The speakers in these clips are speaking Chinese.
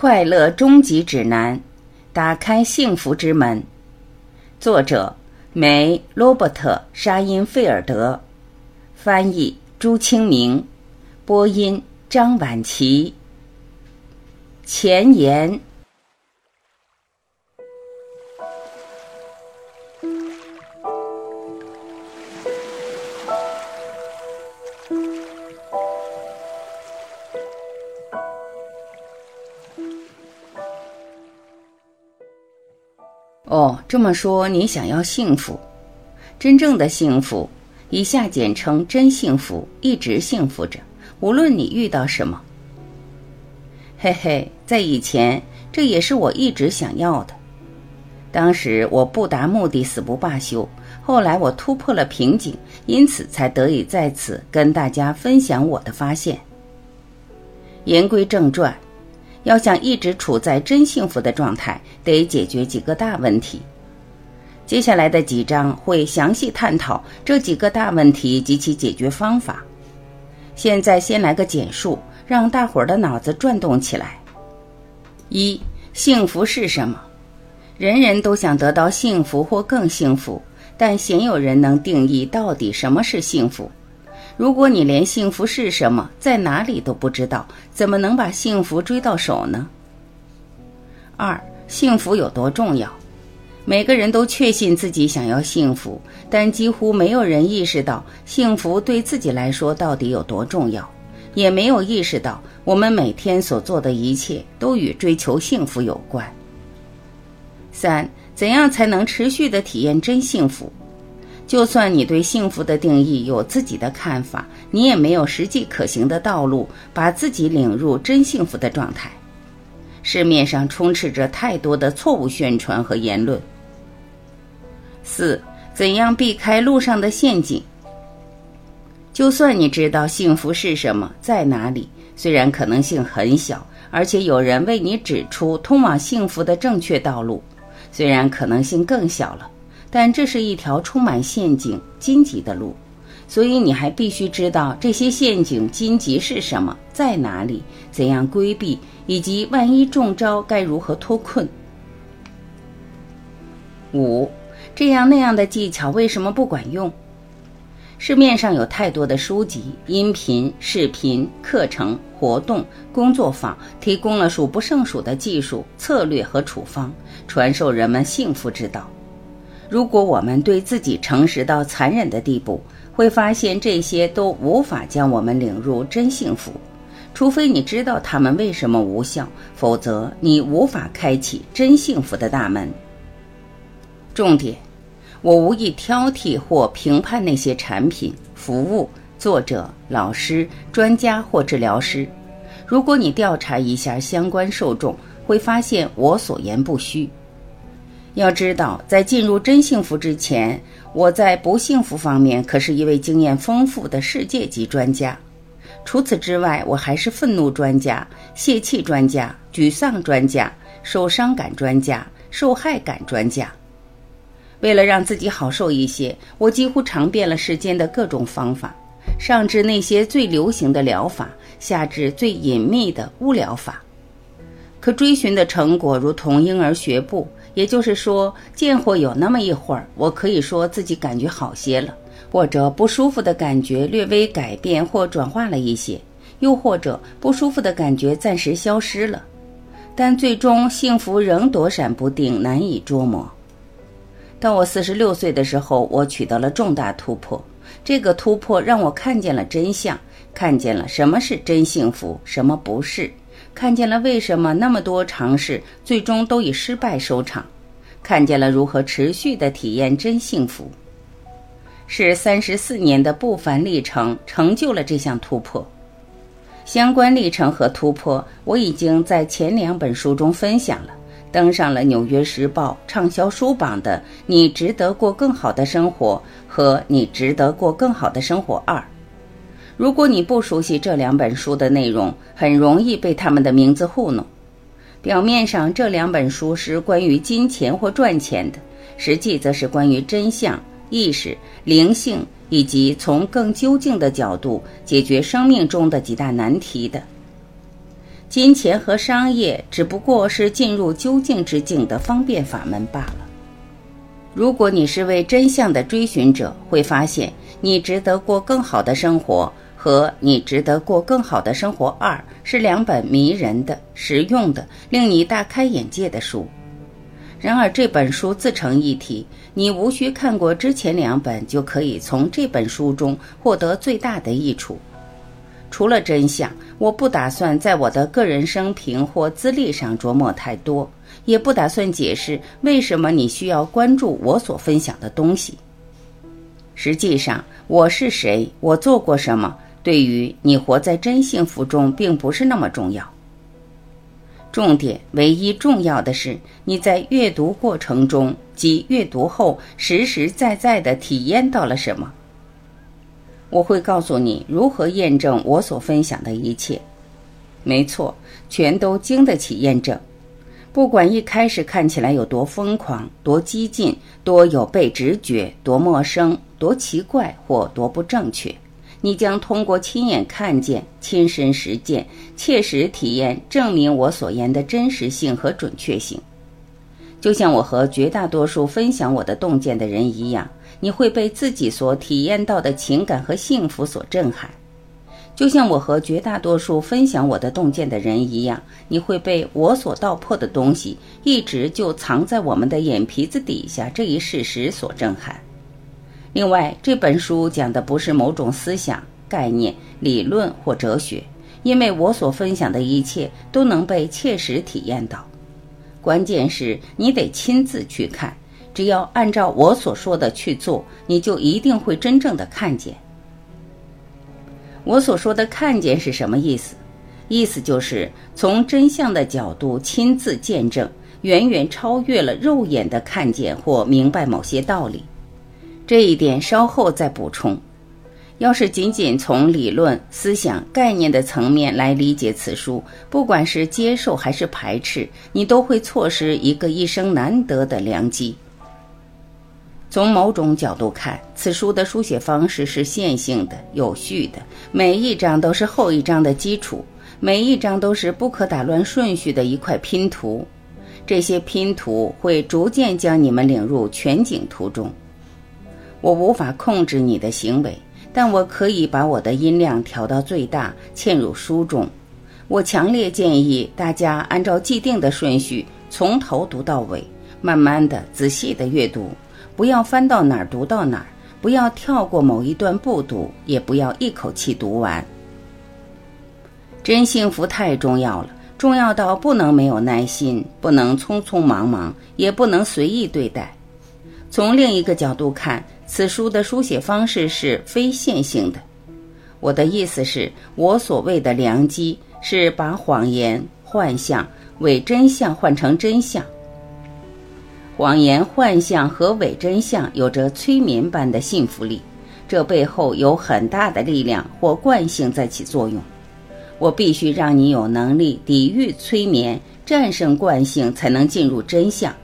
快乐终极指南：打开幸福之门。作者：梅·罗伯特·沙因费尔德，翻译：朱清明，播音：张婉琪。前言。哦，这么说你想要幸福，真正的幸福，以下简称真幸福，一直幸福着，无论你遇到什么。嘿嘿，在以前，这也是我一直想要的。当时我不达目的死不罢休，后来我突破了瓶颈，因此才得以在此跟大家分享我的发现。言归正传。要想一直处在真幸福的状态，得解决几个大问题。接下来的几章会详细探讨这几个大问题及其解决方法。现在先来个简述，让大伙儿的脑子转动起来。一、幸福是什么？人人都想得到幸福或更幸福，但鲜有人能定义到底什么是幸福。如果你连幸福是什么，在哪里都不知道，怎么能把幸福追到手呢？二，幸福有多重要？每个人都确信自己想要幸福，但几乎没有人意识到幸福对自己来说到底有多重要，也没有意识到我们每天所做的一切都与追求幸福有关。三，怎样才能持续的体验真幸福？就算你对幸福的定义有自己的看法，你也没有实际可行的道路，把自己领入真幸福的状态。市面上充斥着太多的错误宣传和言论。四，怎样避开路上的陷阱？就算你知道幸福是什么，在哪里，虽然可能性很小，而且有人为你指出通往幸福的正确道路，虽然可能性更小了。但这是一条充满陷阱、荆棘的路，所以你还必须知道这些陷阱、荆棘是什么，在哪里，怎样规避，以及万一中招该如何脱困。五，这样那样的技巧为什么不管用？市面上有太多的书籍、音频、视频、课程、活动、工作坊，提供了数不胜数的技术、策略和处方，传授人们幸福之道。如果我们对自己诚实到残忍的地步，会发现这些都无法将我们领入真幸福，除非你知道他们为什么无效，否则你无法开启真幸福的大门。重点，我无意挑剔或评判那些产品、服务、作者、老师、专家或治疗师。如果你调查一下相关受众，会发现我所言不虚。要知道，在进入真幸福之前，我在不幸福方面可是一位经验丰富的世界级专家。除此之外，我还是愤怒专家、泄气专家、沮丧专家、受伤感专家、受害感专家。为了让自己好受一些，我几乎尝遍了世间的各种方法，上至那些最流行的疗法，下至最隐秘的巫疗法。可追寻的成果如同婴儿学步。也就是说，见或有那么一会儿，我可以说自己感觉好些了，或者不舒服的感觉略微改变或转化了一些，又或者不舒服的感觉暂时消失了，但最终幸福仍躲闪不定，难以捉摸。到我四十六岁的时候，我取得了重大突破，这个突破让我看见了真相，看见了什么是真幸福，什么不是。看见了为什么那么多尝试最终都以失败收场，看见了如何持续的体验真幸福，是三十四年的不凡历程成就了这项突破。相关历程和突破我已经在前两本书中分享了，登上了《纽约时报》畅销书榜的《你值得过更好的生活》和《你值得过更好的生活二》。如果你不熟悉这两本书的内容，很容易被他们的名字糊弄。表面上，这两本书是关于金钱或赚钱的，实际则是关于真相、意识、灵性以及从更究竟的角度解决生命中的几大难题的。金钱和商业只不过是进入究竟之境的方便法门罢了。如果你是为真相的追寻者，会发现你值得过更好的生活和你值得过更好的生活二是两本迷人的、实用的、令你大开眼界的书。然而这本书自成一体，你无需看过之前两本就可以从这本书中获得最大的益处。除了真相，我不打算在我的个人生平或资历上琢磨太多，也不打算解释为什么你需要关注我所分享的东西。实际上，我是谁，我做过什么，对于你活在真幸福中并不是那么重要。重点，唯一重要的是你在阅读过程中及阅读后实实在在地体验到了什么。我会告诉你如何验证我所分享的一切。没错，全都经得起验证。不管一开始看起来有多疯狂、多激进、多有悖直觉、多陌生、多奇怪或多不正确，你将通过亲眼看见、亲身实践、切实体验，证明我所言的真实性和准确性。就像我和绝大多数分享我的洞见的人一样。你会被自己所体验到的情感和幸福所震撼，就像我和绝大多数分享我的洞见的人一样，你会被我所道破的东西一直就藏在我们的眼皮子底下这一事实所震撼。另外，这本书讲的不是某种思想、概念、理论或哲学，因为我所分享的一切都能被切实体验到。关键是你得亲自去看。只要按照我所说的去做，你就一定会真正的看见。我所说的看见是什么意思？意思就是从真相的角度亲自见证，远远超越了肉眼的看见或明白某些道理。这一点稍后再补充。要是仅仅从理论、思想、概念的层面来理解此书，不管是接受还是排斥，你都会错失一个一生难得的良机。从某种角度看，此书的书写方式是线性的、有序的，每一章都是后一章的基础，每一章都是不可打乱顺序的一块拼图。这些拼图会逐渐将你们领入全景图中。我无法控制你的行为，但我可以把我的音量调到最大，嵌入书中。我强烈建议大家按照既定的顺序，从头读到尾，慢慢的、仔细的阅读。不要翻到哪儿读到哪儿，不要跳过某一段不读，也不要一口气读完。真幸福太重要了，重要到不能没有耐心，不能匆匆忙忙，也不能随意对待。从另一个角度看，此书的书写方式是非线性的。我的意思是，我所谓的良机是把谎言、幻象、伪真相换成真相。谎言、幻象和伪真相有着催眠般的信服力，这背后有很大的力量或惯性在起作用。我必须让你有能力抵御催眠、战胜惯性，才能进入真相。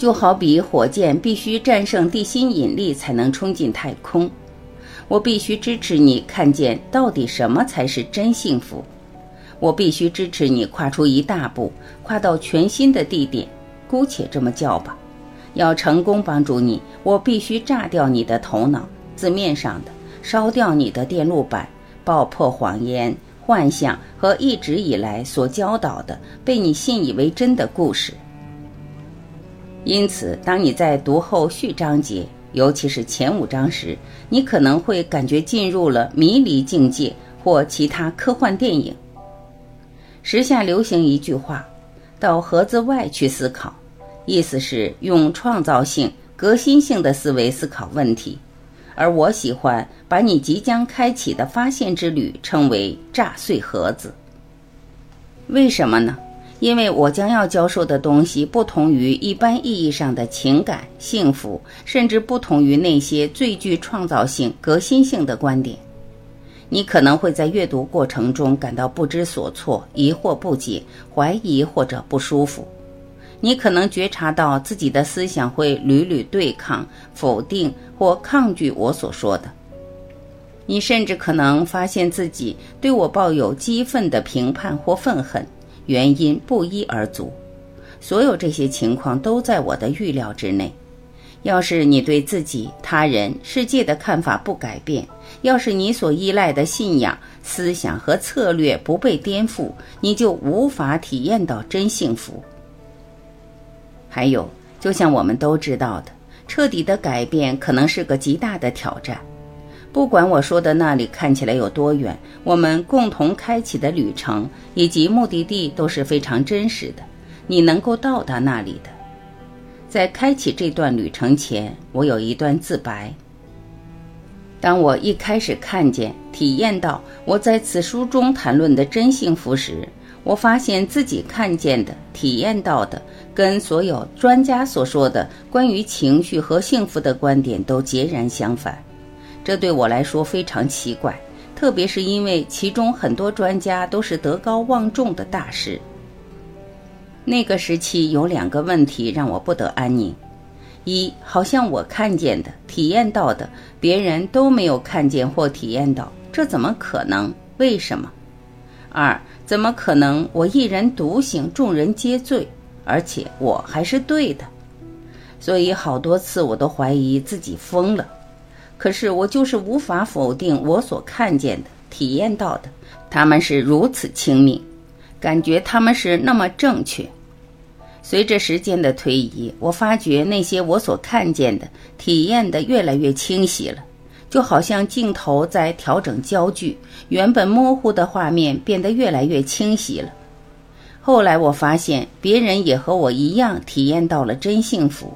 就好比火箭必须战胜地心引力才能冲进太空。我必须支持你看见到底什么才是真幸福。我必须支持你跨出一大步，跨到全新的地点。姑且这么叫吧，要成功帮助你，我必须炸掉你的头脑，字面上的烧掉你的电路板，爆破谎言、幻象和一直以来所教导的被你信以为真的故事。因此，当你在读后续章节，尤其是前五章时，你可能会感觉进入了迷离境界或其他科幻电影。时下流行一句话：“到盒子外去思考。”意思是用创造性、革新性的思维思考问题，而我喜欢把你即将开启的发现之旅称为“炸碎盒子”。为什么呢？因为我将要教授的东西不同于一般意义上的情感、幸福，甚至不同于那些最具创造性、革新性的观点。你可能会在阅读过程中感到不知所措、疑惑不解、怀疑或者不舒服。你可能觉察到自己的思想会屡屡对抗、否定或抗拒我所说的。你甚至可能发现自己对我抱有激愤的评判或愤恨，原因不一而足。所有这些情况都在我的预料之内。要是你对自己、他人、世界的看法不改变，要是你所依赖的信仰、思想和策略不被颠覆，你就无法体验到真幸福。还有，就像我们都知道的，彻底的改变可能是个极大的挑战。不管我说的那里看起来有多远，我们共同开启的旅程以及目的地都是非常真实的。你能够到达那里的。在开启这段旅程前，我有一段自白。当我一开始看见、体验到我在此书中谈论的真幸福时，我发现自己看见的、体验到的，跟所有专家所说的关于情绪和幸福的观点都截然相反。这对我来说非常奇怪，特别是因为其中很多专家都是德高望重的大师。那个时期有两个问题让我不得安宁：一，好像我看见的、体验到的，别人都没有看见或体验到，这怎么可能？为什么？二，怎么可能我一人独行，众人皆醉，而且我还是对的？所以好多次我都怀疑自己疯了。可是我就是无法否定我所看见的、体验到的，他们是如此亲密。感觉他们是那么正确。随着时间的推移，我发觉那些我所看见的、体验的越来越清晰了，就好像镜头在调整焦距，原本模糊的画面变得越来越清晰了。后来我发现别人也和我一样体验到了真幸福，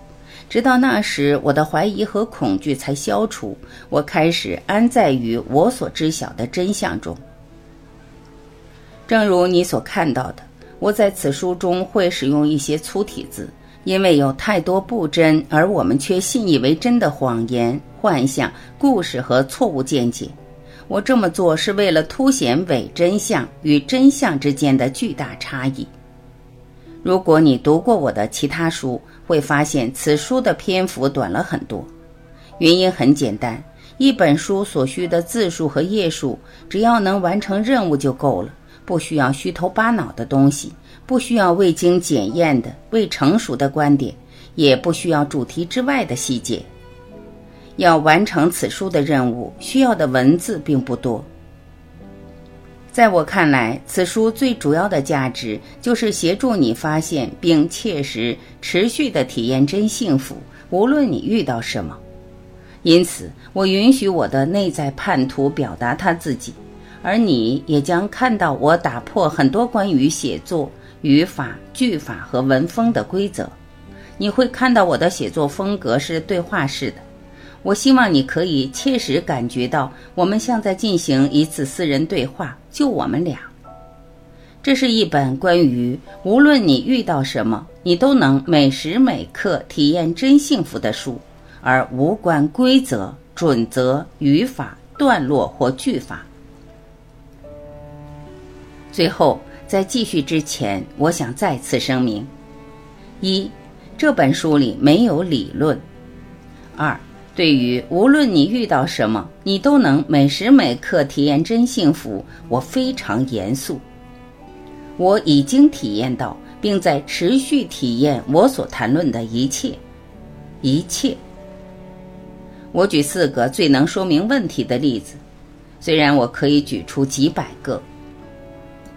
直到那时，我的怀疑和恐惧才消除，我开始安在于我所知晓的真相中。正如你所看到的，我在此书中会使用一些粗体字，因为有太多不真而我们却信以为真的谎言、幻象、故事和错误见解。我这么做是为了凸显伪真相与真相之间的巨大差异。如果你读过我的其他书，会发现此书的篇幅短了很多。原因很简单，一本书所需的字数和页数，只要能完成任务就够了。不需要虚头巴脑的东西，不需要未经检验的未成熟的观点，也不需要主题之外的细节。要完成此书的任务，需要的文字并不多。在我看来，此书最主要的价值就是协助你发现并切实持续的体验真幸福，无论你遇到什么。因此，我允许我的内在叛徒表达他自己。而你也将看到我打破很多关于写作语法、句法和文风的规则。你会看到我的写作风格是对话式的。我希望你可以切实感觉到，我们像在进行一次私人对话，就我们俩。这是一本关于无论你遇到什么，你都能每时每刻体验真幸福的书，而无关规则、准则、语法、段落或句法。最后，在继续之前，我想再次声明：一，这本书里没有理论；二，对于无论你遇到什么，你都能每时每刻体验真幸福，我非常严肃。我已经体验到，并在持续体验我所谈论的一切，一切。我举四个最能说明问题的例子，虽然我可以举出几百个。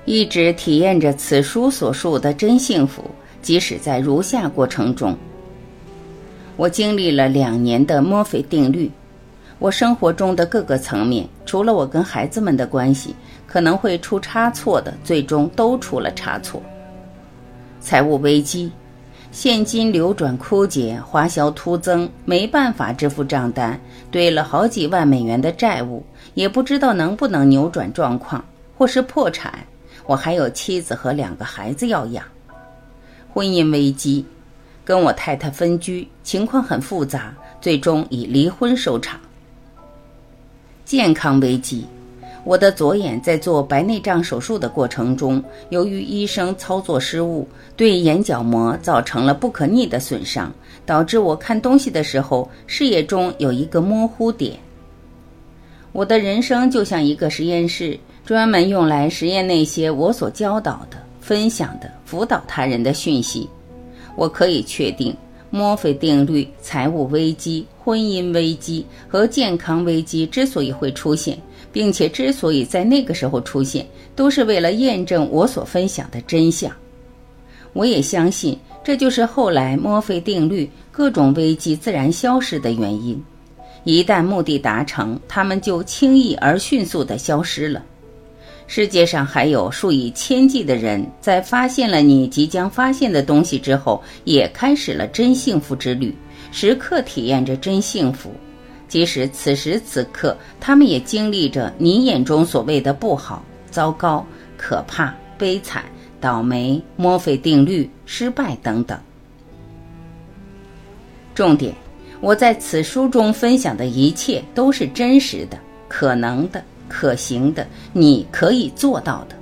一直体验着此书所述的真幸福，即使在如下过程中，我经历了两年的墨菲定律。我生活中的各个层面，除了我跟孩子们的关系可能会出差错的，最终都出了差错。财务危机，现金流转枯竭，花销突增，没办法支付账单，堆了好几万美元的债务，也不知道能不能扭转状况，或是破产。我还有妻子和两个孩子要养，婚姻危机，跟我太太分居，情况很复杂，最终以离婚收场。健康危机，我的左眼在做白内障手术的过程中，由于医生操作失误，对眼角膜造成了不可逆的损伤，导致我看东西的时候视野中有一个模糊点。我的人生就像一个实验室，专门用来实验那些我所教导的、分享的、辅导他人的讯息。我可以确定，墨菲定律、财务危机、婚姻危机和健康危机之所以会出现，并且之所以在那个时候出现，都是为了验证我所分享的真相。我也相信，这就是后来墨菲定律各种危机自然消失的原因。一旦目的达成，它们就轻易而迅速地消失了。世界上还有数以千计的人，在发现了你即将发现的东西之后，也开始了真幸福之旅，时刻体验着真幸福。即使此时此刻，他们也经历着你眼中所谓的不好、糟糕、可怕、悲惨。倒霉、墨菲定律、失败等等。重点，我在此书中分享的一切都是真实的、可能的、可行的，你可以做到的。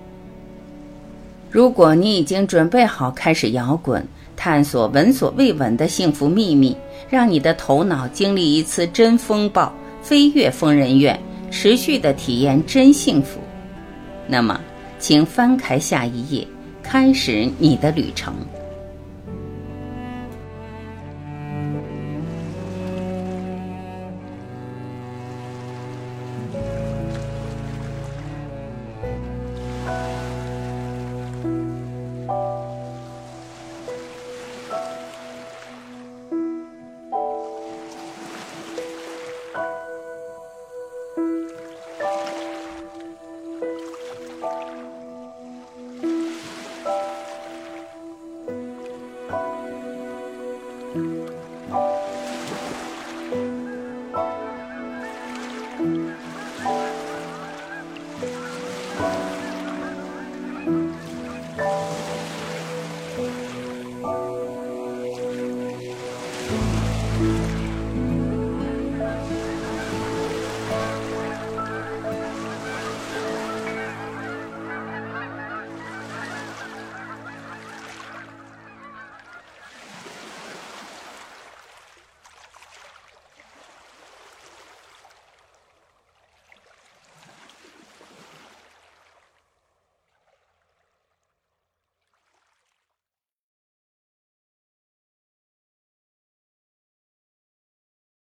如果你已经准备好开始摇滚，探索闻所未闻的幸福秘密，让你的头脑经历一次真风暴，飞越疯人院，持续的体验真幸福，那么，请翻开下一页。开始你的旅程。